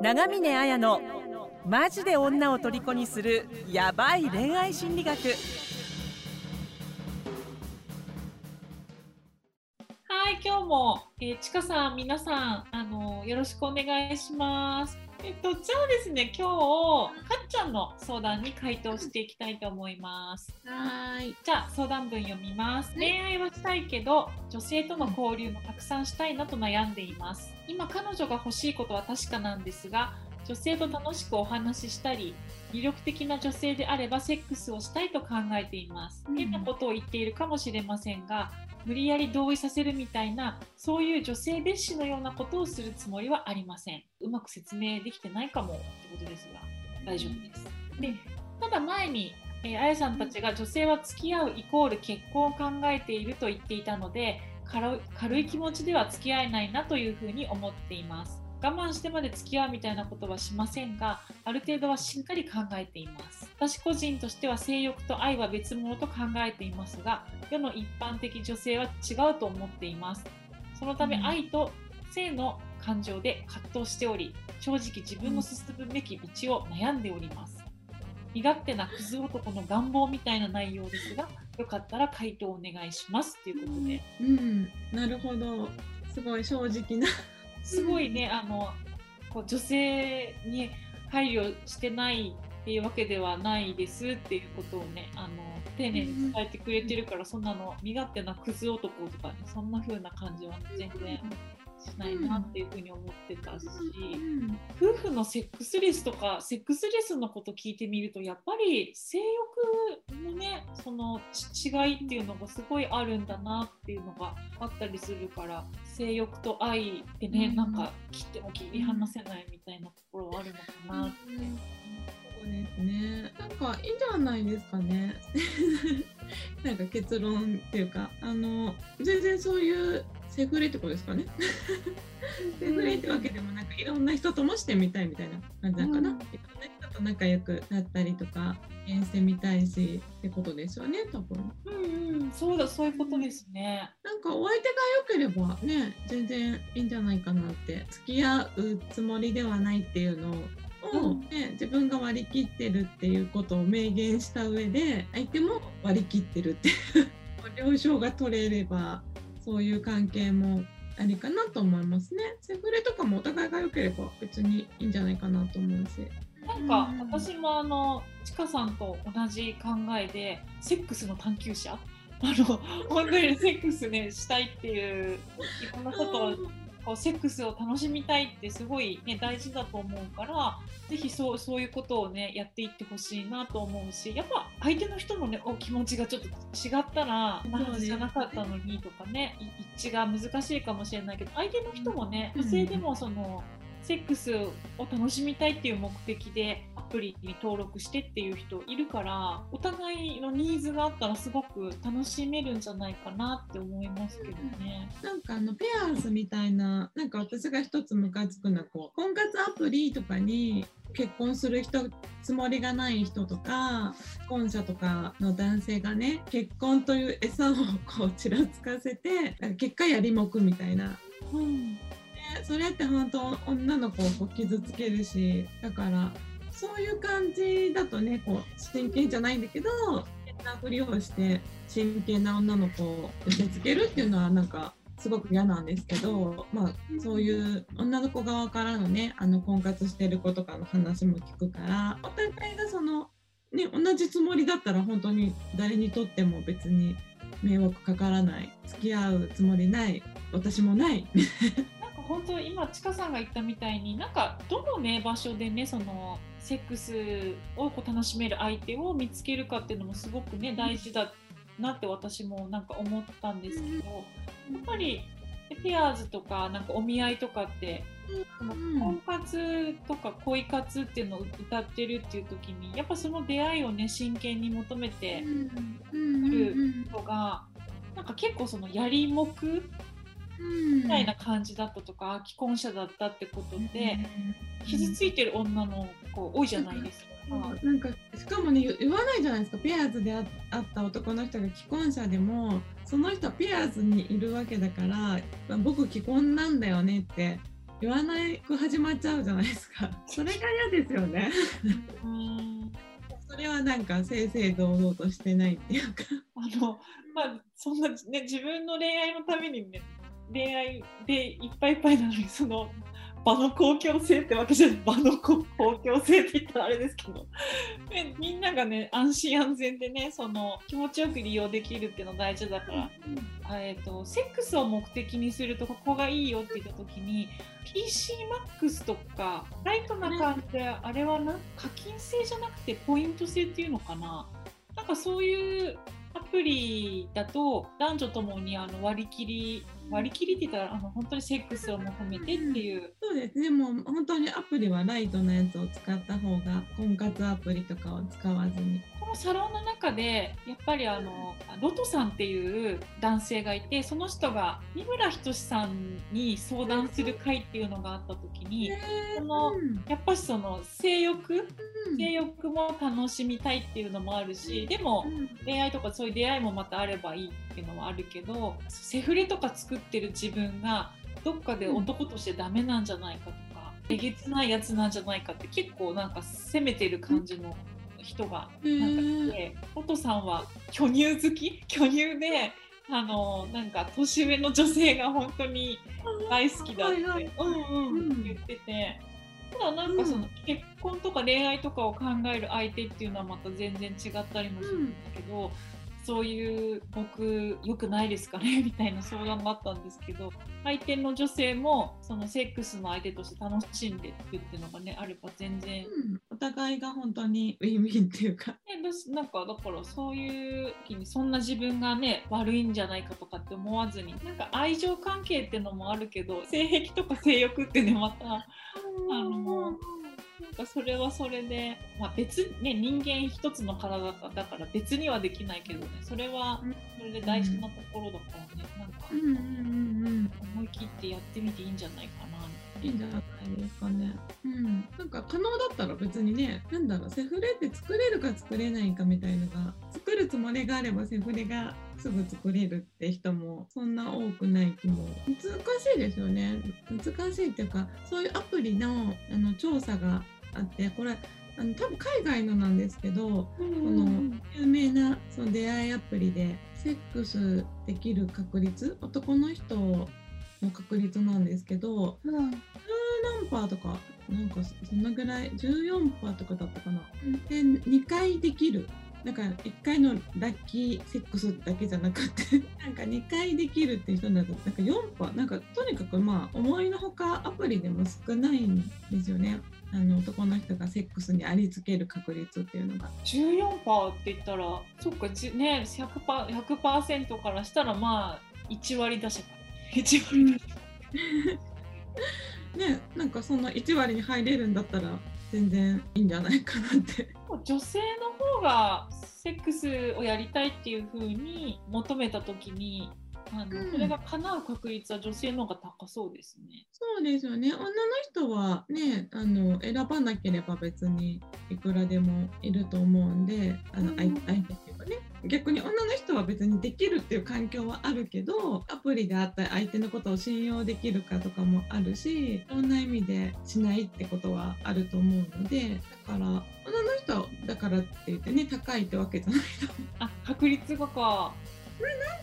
長峰綾のマジで女を虜にするヤバい恋愛心理学はい、今日も、えー、ちかさん、皆さん、あのよろしくお願いします。えっと、じゃあですね、今日、かっちゃんの相談に回答していきたいと思います。はい。じゃあ、相談文読みます。恋愛はしたいけど、女性との交流もたくさんしたいなと悩んでいます。今、彼女が欲しいことは確かなんですが、女性と楽しくお話ししたり、魅力的な女性であればセックスをしたいと考えています。うん。変なことを言っているかもしれませんが、無理やり同意させるみたいなそういう女性蔑視のようなことをするつもりはありません。うまく説明できてないかもってことですが。大丈夫です。でただ前に、えーあやさんたちが女性は付き合うイコール結婚を考えていると言っていたので軽い軽い気持ちでは付き合えないなというふうに思っています我慢してまで付き合うみたいなことはしませんがある程度はしっかり考えています。私個人としては性欲と愛は別物と考えていますが世の一般的女性は違うと思っています。そのためうん。愛と性の感情で葛藤しており正直自分の進むべき道を悩んでおります。身勝手なクズ男の願望みたいな内容ですがよかったら回答お願いします。ということで。うん、なるほど。すごい正直な。すごいねあのこう女性に配慮してないっていうわけではないですっていうことをねあの丁寧に伝えてくれてるから、そんなの身勝手なクズ男とかねそんな風な感じは全然しないなっていうふうに思ってたし、うん夫婦のセックスレスとかセックスレスのこと聞いてみるとやっぱり性欲のねそのち違いっていうのがすごいあるんだなっていうのがあったりするから性欲と愛ってね、うんなんか切っても切り離せないみたいなところはあるのかなって。そうですね。なんかいいんじゃないですかね。なんか結論っていうか、あの全然そういうセフレってことですかね。セフレってわけでもなんかいろんな人ともしてみたいみたいな感じなのかな。うんいろんな人と仲良くなったりとか、縁してみたいしってことですよね、多分。うんうん、そうだそういうことですね。なんかお相手が良ければね全然いいんじゃないかなって付き合うつもりではないっていうのを、うんね、自分が割り切ってるっていうことを明言した上で相手も割り切ってるっていう了承が取れればそういう関係もありかなと思いますね。セフレとかもお互いが良ければ別にいいんじゃないかなと思うし。なんかうん私もあのちかさんと同じ考えでセックスの探求者？あの本当にセックスねしたいっていういろんなことをこうセックスを楽しみたいってすごい、ね、大事だと思うからぜひそうそういうことをねやっていってほしいなと思うしやっぱ相手の人のねお気持ちがちょっと違ったらこんなはずじゃなかったのにとかねい一致が難しいかもしれないけど相手の人もねうん女性でもその。セックスを楽しみたいっていう目的でアプリに登録してっていう人いるからお互いのニーズがあったらすごく楽しめるんじゃないかなって思いますけどね。なんかあのペアーズみたいななんか私が一つムカつくのはこう婚活アプリとかに結婚する人つもりがない人とか既婚者とかの男性がね結婚という餌をこうちらつかせて結果やりもくみたいな。うんねそれって本当女の子を傷つけるしだからそういう感じだとねこう真剣じゃないんだけど変なふりをして真剣な女の子を寄せつけるっていうのはなんかすごく嫌なんですけど、まあ、そういう女の子側からのねあの婚活してる子とかの話も聞くからお互いがその、ね、同じつもりだったら本当に誰にとっても別に迷惑かからない付き合うつもりない私もない本当今ちかさんが言ったみたいになんかどのね場所でねそのセックスをこう楽しめる相手を見つけるかっていうのもすごくね大事だなって私もなんか思ったんですけどやっぱりペアーズとかなんかお見合いとかって婚活とか恋活っていうのを歌ってるっていう時にやっぱその出会いをね真剣に求めてる人がなんか結構そのやりもくみたいな感じだったとか、既婚者だったってことで、傷ついてる女の子多いじゃないですか。なんかしかもね言言わないじゃないですかペアーズであ会った男の人が既婚者でもその人はペアーズにいるわけだからまあ僕既婚なんだよねって言わないく始まっちゃうじゃないですか。それが嫌ですよね。うんそれはなんか正々堂々としてないっていうか。あのまあそんなね自分の恋愛のためにね恋愛でいっぱいいっぱいなのにその場の公共性ってわけじゃない。場の公公共性って言ったらあれですけど、ね、みんながね安心安全でねその気持ちよく利用できるっていうの大事だから、あえー、とセックスを目的にするとここがいいよって言った時に PCMAX とかライトな感じであれはな課金制じゃなくてポイント制っていうのかな。なんかそういうアプリだと男女ともにあの割り切り割り切りってたらあの本当にセックスを求めてっていう、そうです。ね。もう本当にアプリはライトなやつを使った方が婚活アプリとかを使わずに。このサロンの中でやっぱりあのロトさんっていう男性がいてその人が三村仁さんに相談する会っていうのがあった時にそのうん。やっぱしその性欲性欲も楽しみたいっていうのもあるしでも恋愛とかそういう出会いもまたあればいいっていうのはあるけどセフレとか作ってる自分がどっかで男としてダメなんじゃないかとかえげつないやつなんじゃないかって結構なんか責めてる感じの人がなんかいておとさんは巨乳好き？巨乳であのなんか年上の女性が本当に大好きだって、言ってて。ただなんかそのうん。結婚とか恋愛とかを考える相手っていうのはまた全然違ったりもするんだけど、そういう僕良くないですかね？みたいな相談があったんですけど相手の女性もそのセックスの相手として楽しんでいくっていうのがねあれば全然うん。お互いが本当にウィンウィンっていうか。ね、なんかだからそういう時にそんな自分がね悪いんじゃないかとかって思わずになんか愛情関係ってのもあるけど性癖とか性欲ってねまたあのなんかそれはそれで、まあ、別ね人間一つの体だから別にはできないけどねそれはそれで大事なところだからね、なんかうんうんうんうん。思い切ってやってみていいんじゃないかなみたいいいんじゃないですかね。うん。なんか可能だったら別にね、なんだろう、セフレって作れるか作れないかみたいのが、作るつもりがあればセフレがすぐ作れるって人もそんな多くない気も難しいですよね。難しいっていうか、そういうアプリのあの調査があって、これ、あの多分海外のなんですけど、な。この有名なその出会いアプリでセックスできる確率男の人の確率なんですけどうん何パーとかなんかそんなぐらい14パーとかだったかな。で2回できるだから1回のラッキーセックスだけじゃなくて なんか2回できるっていう人だとなんか4パーなんかとにかくまあ思いのほかアプリでも少ないんですよね。あの男の人がセックスにありつける確率っていうのが。14%って言ったらそっかじね 100%, 100からしたらまあ1割出せば1割ねなんかそんな1割に入れるんだったら全然いいんじゃないかなって。ば女性の方がセックスをやりたいっていう風に求めた時にあの、うん。それが叶う確率は女性の方が高そうですね。そうですよね。女の人はねあの選ばなければ別にいくらでもいると思うんであの、うん。相相手っていうかね。逆に女の人は別にできるっていう環境はあるけどアプリであったり相手のことを信用できるかとかもあるしいろんな意味でしないってことはあると思うのでだから女の人はだからって言ってね高いってわけじゃないとあ確率がか。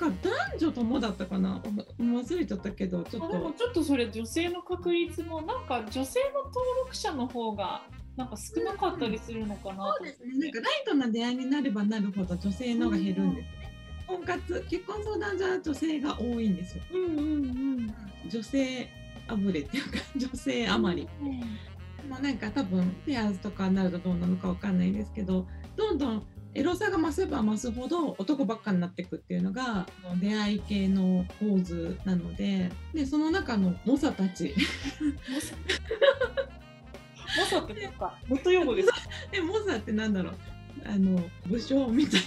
なんか男女ともだったかな？忘れちゃったけどちょっあでもとちょっとそれ女性の確率もなんか女性の登録者の方がなんか少なかったりするのかなとそうですね。なんかライトな出会いになればなるほど女性の方が減るんですね。婚活、結婚相談所は女性が多いんですよ。うんうんうん。女性あぶれっていうか、女性余り。まあなんか多分ペアーズとかになるとどうなのかわかんないですけど、どんどんエロさが増せば増すほど男ばっかになっていくっていうのが出会い系の構図なので、でその中の猛者たち。モサってなんかネット用語ですか？で猛者ってなんだろう？あの武将みたい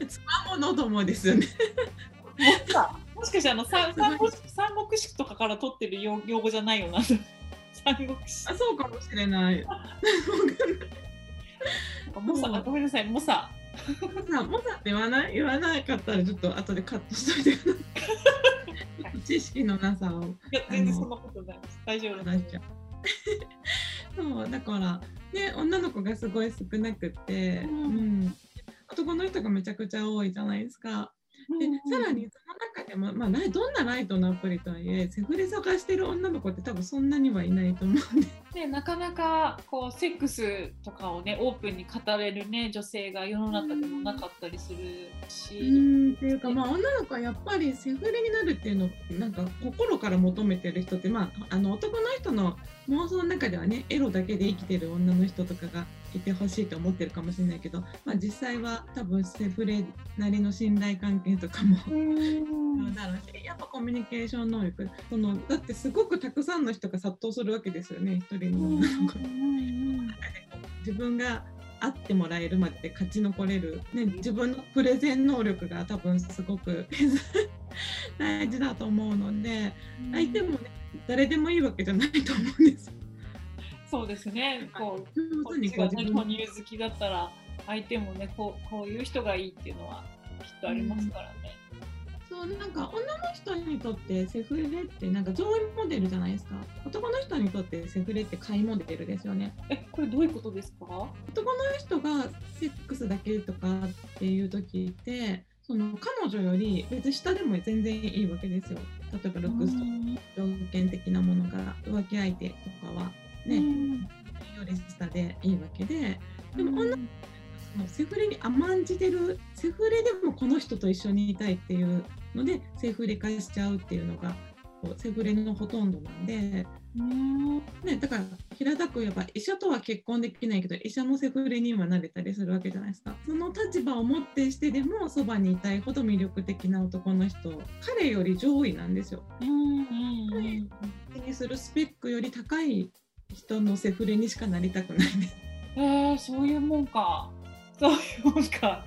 な。つわものどもですよね。モサ。もしかしてあの 三三国三国志とかから取ってる用用語じゃないよな。三国志。あ、そうかもしれない。モサ、あごめんなさい、モサ。さモサって言わない？言わなかったらちょっと後でカットしといてください。知識のなさをいや全然そんなことないです。大丈夫です。出しちゃう。そうだからね女の子がすごい少なくって、ううんん男の人がめちゃくちゃ多いじゃないですか。でさらにその中でも、まあ、どんなライトのアプリとはいえセフレ探してる女の子って多分そんなにはいないと思うんででなかなかこうセックスとかをねオープンに語れるね女性が世の中でもなかったりするし、うんっていうかまあ女の子はやっぱりセフレになるっていうのをなんか心から求めてる人ってまああの男の人の妄想の中ではねエロだけで生きてる女の人とかがいてほしいと思ってるかもしれないけど、まあ、実際は多分セフレなりの信頼関係とかも。うん。だろうしやっぱコミュニケーション能力。そのだってすごくたくさんの人が殺到するわけですよね一人 自分が会ってもらえるまで勝ち残れる、ね、自分のプレゼン能力が多分すごく 大事だと思うので相手もね誰でもいいわけじゃないと思うんです。よ。そうですね。こうこっちがねこう自分哺乳好きだったら相手もねこうこういう人がいいっていうのはきっとありますからね。そうなんか女の人にとってセフレってなんか上位モデルじゃないですか。男の人にとってセフレって下位モデルですよね。えこれどういうことですか？男の人がセックスだけとかっていう時ってその彼女より別に下でも全然いいわけですよ。例えばルックスとか条件的なものが浮気相手とかはね、より下でいいわけで。でも女そのセフレに甘んじてるセフレでもこの人と一緒にいたいっていうのでセフレ化しちゃうっていうのがセフレのほとんどなんで、うん。ね、だから平たく言えば医者とは結婚できないけど医者もセフレにはなれたりするわけじゃないですか。その立場をもってしてでもそばにいたいほど魅力的な男の人彼より上位なんですよ。うんうんうん気にするスペックより高い人のセフレにしかなりたくないです。えー、そういうもんか。そういうもんか。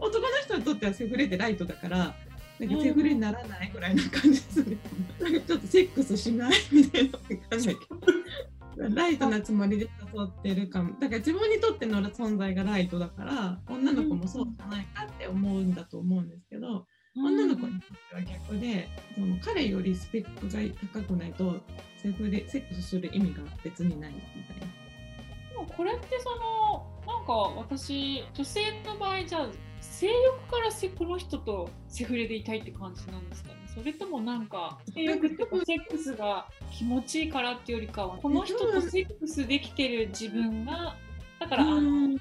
男の人にとってはセフレってライトだからなんかセフレにならないぐらいな感じですね。なんかちょっとセックスしないみたいなわかんないけどライトなつもりで誘ってるかもだから自分にとっての存在がライトだから女の子もそうじゃないかって思うんだと思うんですけど女の子にとっては逆でその彼よりスペックが高くないとセフレセックスする意味が別にないみたいな。でもこれってそのなんか私女性の場合じゃあ性欲からせこの人とセフレでいたいって感じなんですかね。それともなんか性欲とかセックスが気持ちいいからっていうよりかはこの人とセックスできてる自分がだからあのうん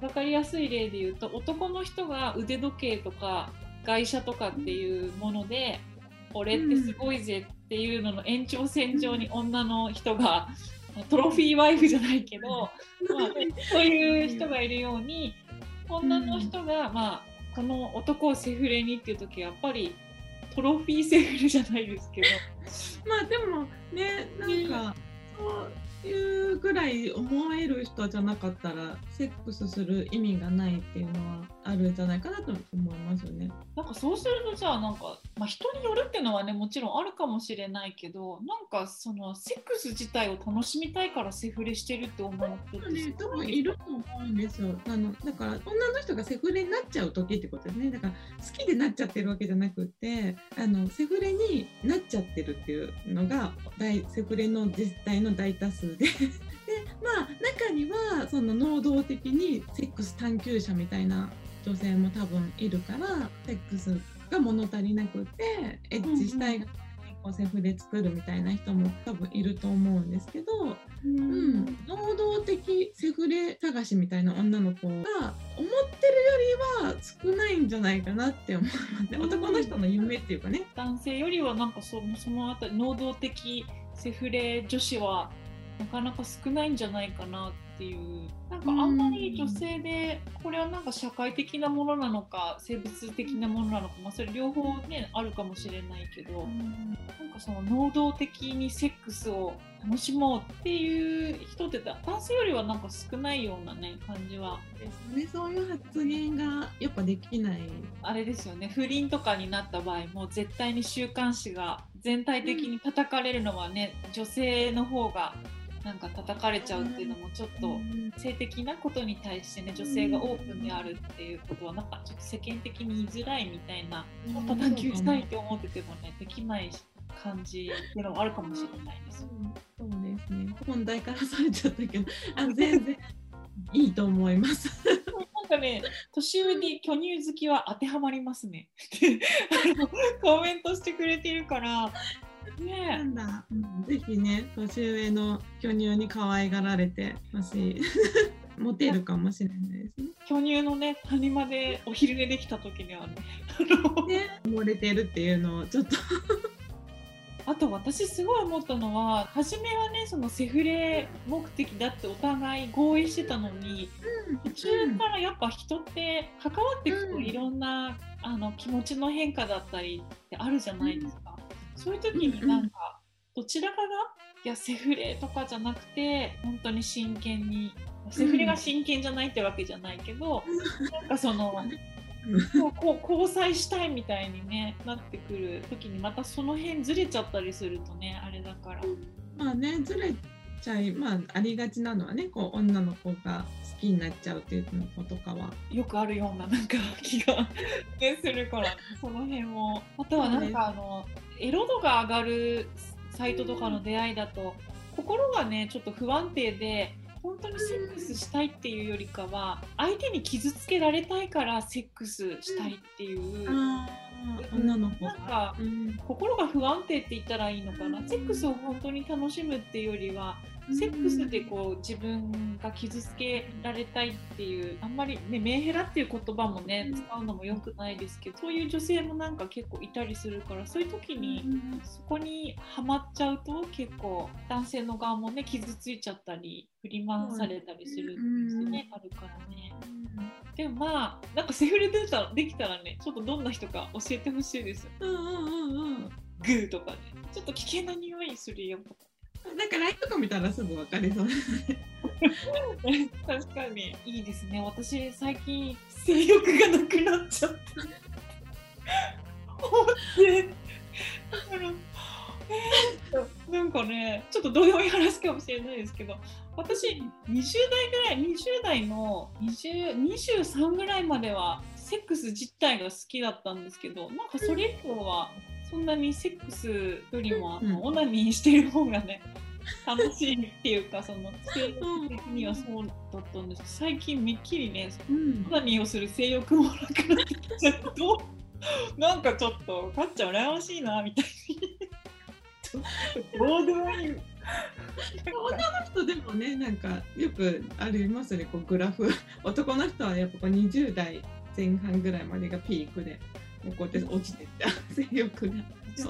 分かりやすい例で言うと男の人が腕時計とか外車とかっていうもので俺ってすごいぜっていうのの延長線上に女の人がトロフィーワイフじゃないけど、まあ、そういう人がいるように女の人が、まあ、この男をセフレにっていう時はやっぱりトロフィーセフレじゃないですけど。まあでもねなんかそういうぐらい思える人じゃなかったらセックスする意味がないっていうのはあるんじゃないかなと思いますよね。なんかそうするとじゃあなんか、まあ、人によるっていうのはねもちろんあるかもしれないけどなんかそのセックス自体を楽しみたいからセフレしてるって思う人ってね、多分いると思うんですよ。あのだから女の人がセフレになっちゃう時ってことですね。だから好きでなっちゃってるわけじゃなくってあのセフレになっちゃってるっていうのが大セフレの実態の大多数で。でまあ中にはその能動的にセックス探求者みたいな女性も多分いるからセックスが物足りなくてエッチしたいがこうセフレ作るみたいな人も多分いると思うんですけど、うん、能動的セフレ探しみたいな女の子が思ってるよりは少ないんじゃないかなって思いますねうん。男の人の夢っていうかね。男性よりはなんかそそのあたり能動的セフレ女子はなかなか少ないんじゃないかなっていう。なんかあんまり女性でこれはなんか社会的なものなのか生物的なものなのか、まあ、それ両方ねあるかもしれないけど、なんかその能動的にセックスを楽しもうっていう人ってだ男性よりはなんか少ないようなね感じは。ですね、そういう発言がやっぱできない。あれですよね。不倫とかになった場合も絶対に週刊誌が全体的に叩かれるのはね女性の方がなんか叩かれちゃうっていうのもちょっと性的なことに対してね女性がオープンであるっていうことはなんかちょっと世間的に言いづらいみたいなもっと探求したいって思っててもねできない感じっていうのもあるかもしれないです。そうですね本題からそれちゃったけどあ全然いいと思います。なんかね、年上に巨乳好きは当てはまりますね。コメントしてくれてるから、なねんだ、うん。ぜひね年上の巨乳に可愛がられてほしい。モテるかもしれないですね。巨乳のね、谷間でお昼寝できた時にはね、ね。漏れてるっていうのをちょっと。あと私すごい思ったのは、初めはね、そのセフレ目的だってお互い合意してたのに、途中からやっぱ人って関わっていくとうん。いろんな、あの気持ちの変化だったりってあるじゃないですか。そういう時になんかどちらかがいやセフレとかじゃなくて本当に真剣にセフレが真剣じゃないってわけじゃないけど、なんかそのこう交際したいみたいに、ね、なってくる時にまたその辺ずれちゃったりするとねあれだから。まあねずれちゃいまあありがちなのはねこう女の子が好きになっちゃうっていうのとかは。よくあるようななんか気が、ね、するからその辺も。あとはなんかあのエロ度が上がるサイトとかの出会いだと心がねちょっと不安定で本当にセックスしたいっていうよりかは相手に傷つけられたいからセックスしたいっていう女の子。が。なんかうん。心が不安定って言ったらいいのかな。セックスを本当に楽しむっていうよりはセックスでこう自分が傷つけられたいっていうあんまりねメンヘラっていう言葉もね使うのも良くないですけどそういう女性もなんか結構いたりするからそういう時にそこにはまっちゃうと結構男性の側もね傷ついちゃったり振り回されたりするんですね、あるからね。でもまあなんかセフレできたらできたらねちょっとどんな人か教えてほしいです。うんうんうんうん。グーとかね。ちょっと危険な匂いするよとか。なんか LINE とか見たらすぐ分かりそう。確かに。いいですね私最近性欲がなくなっちゃったあのえーなんかねちょっとどうでもいい話かもしれないですけど私20代ぐらい20代の20 23ぐらいまではセックス自体が好きだったんですけどなんかそれ以降はそんなにセックスよりもあの、うん。オナニーしてる方がね楽しいっていうかその性欲的にはそうだったんです。けど最近めっきりねうん。オナニーをする性欲もなくなってきちゃうなんかちょっとかっちゃん羨ましいなみたいに。どうでもいい。なんか人でもねなんかよくありますねこうグラフ。男の人はやっぱこう20代前半ぐらいまでがピークでこうやって落ちてって 性欲が。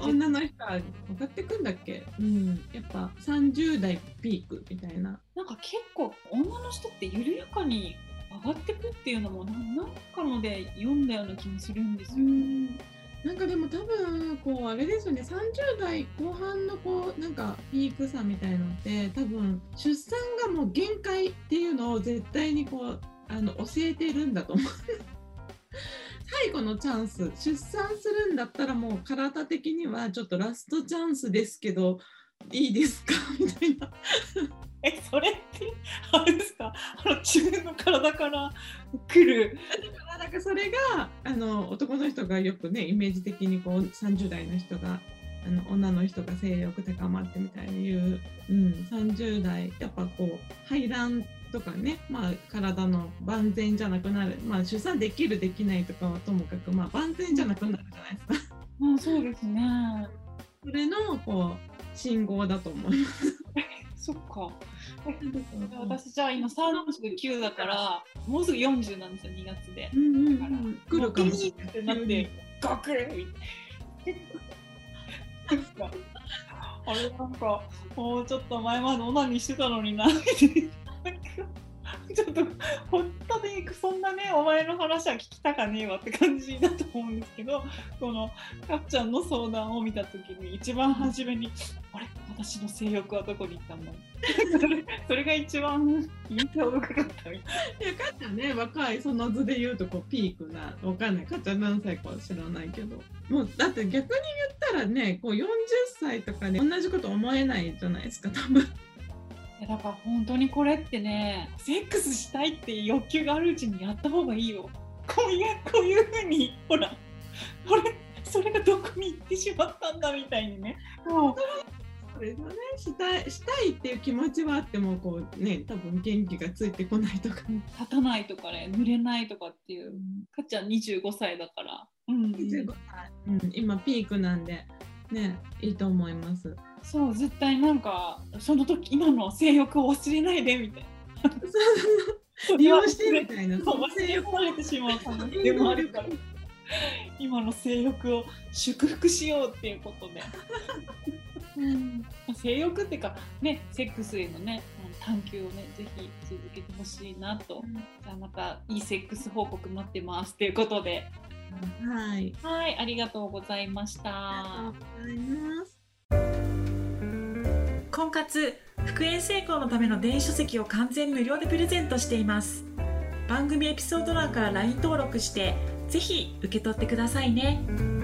女の人は上がってくんだっけ？うん。やっぱ30代ピークみたいな。なんか結構女の人って緩やかに上がってくっていうのもなんなんかので読んだような気もするんですよ。なんかでも多分こうあれですよね。30代後半のこうなんかピークさみたいのって多分出産がもう限界っていうのを絶対にこうあの教えてるんだと思う。最後のチャンス出産するんだったらもう体的にはちょっとラストチャンスですけどいいですか？みたいな。えそれってあれですか？あの自分の体から来る。なんかそれがあの男の人がよくねイメージ的にこう30代の人があの女の人が性欲高まってみたいに言う、うん、30代やっぱこう排卵とかね、まあ、体の万全じゃなくなる、まあ、出産できるできないとかはともかく、まあ、万全じゃなくなるじゃないですか。うん。そうですね。それのこう信号だと思います。そっか。私じゃあ今39だからもうすぐ40なんですよ2月で。うんうんうん、来るかもしれない。ってなってガクッみたいなあれなんかもうちょっと前までオナニーしてたのにな ちょっと本当にそんなねお前の話は聞きたかねえわって感じだと思うんですけどこのかっちゃんの相談を見た時に一番初めに「あれ？私の性欲はどこに行ったんだ? 」それそれが一番印象深かったみたいいや、かっちゃんね、若い、その図で言うと、こう、ピークな、わかんない。かっちゃん何歳かは知らないけど。もう、だって逆に言ったらね、こう、40歳とかで同じこと思えないじゃないですか、多分。いやだから本当にこれってねセックスしたいっていう欲求があるうちにやった方がいいよ。こういうこういうふうにほらこれそれがどこに行ってしまったんだみたいにね。もう。それがね。したいしたいっていう気持ちはあってもこうね多分元気がついてこないとか、立たないとかね濡れないとかっていう。かっちゃん25歳だから、うん。25歳。うん、今ピークなんでねいいと思います。そう絶対なんかその時今の性欲を忘れないでみたいな。利用してみたいな。そう忘れられてしまう可能性も。あるから。今の性欲を祝福しようっていうことで、うん、性欲っていうかねセックスへのね探求をねぜひ続けてほしいなと、じゃあまたいいセックス報告待ってますということではい。はいありがとうございました。ありがとうございます。婚活復縁成功のための電子書籍を完全無料でプレゼントしています番組エピソード欄から LINE 登録してぜひ受け取ってくださいね